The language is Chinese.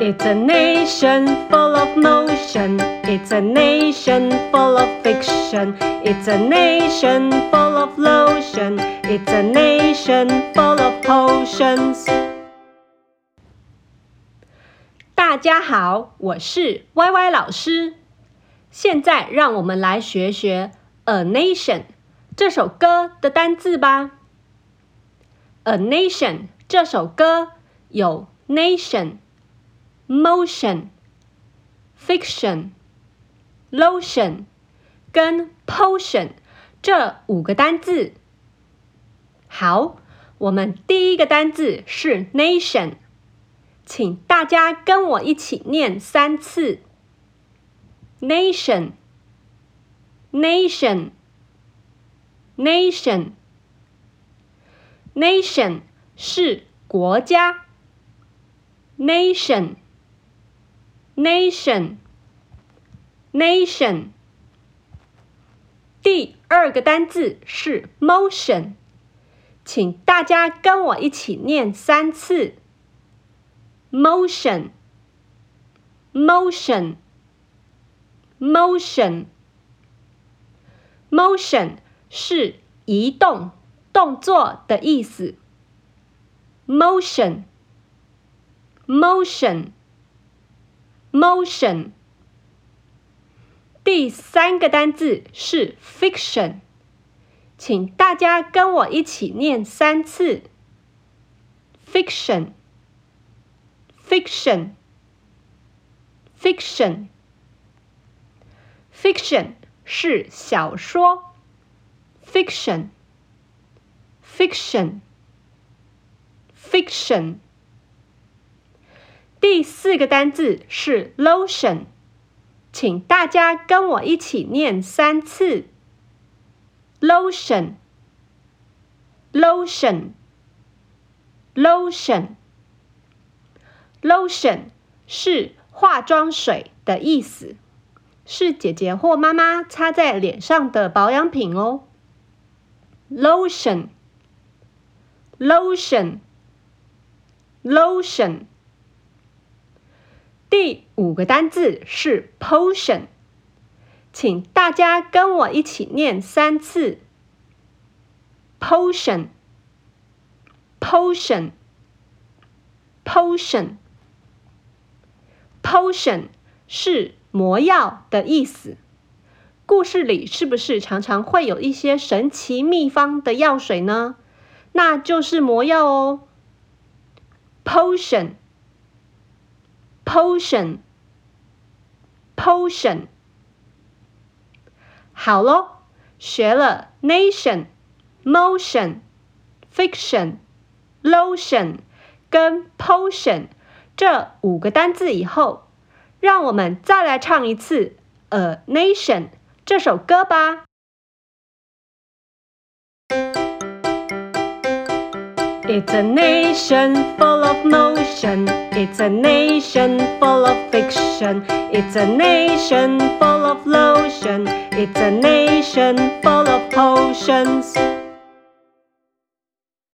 It's a nation full of motion. It's a nation full of fiction. It's a nation full of lotion. It's a nation full of potions. 大家好，我是 YY 老师。现在让我们来学学《A Nation》这首歌的单字吧。《A Nation》这首歌有 nation。motion、fiction、lotion 跟 potion 这五个单字。好，我们第一个单字是 nation，请大家跟我一起念三次。nation、nation、nation、nation 是国家。nation。 Nation, nation。第二个单字是 motion，请大家跟我一起念三次。motion, motion, motion。motion 是移动、动作的意思。motion, motion。第三个单字是 fiction，请大家跟我一起念三次。Fiction，fiction，fiction。Fiction 是小说。Fiction，fiction，fiction。第四个单字是 lotion，请大家跟我一起念三次。lotion，lotion，lotion，lotion 是化妆水的意思，是姐姐或妈妈擦在脸上的保养品哦。lotion，lotion，lotion。第五个单字是 potion，请大家跟我一起念三次。potion，potion，potion，potion 是魔药的意思。故事里是不是常常会有一些神奇秘方的药水呢？那就是魔药哦。potion。Potion，potion，好喽，学了 nation，motion，fiction，lotion 跟 potion 这五个单字以后，让我们再来唱一次《A Nation》这首歌吧。It's a nation full of motion. It's a nation full of fiction. It's a nation full of lotion. It's a nation full of potions.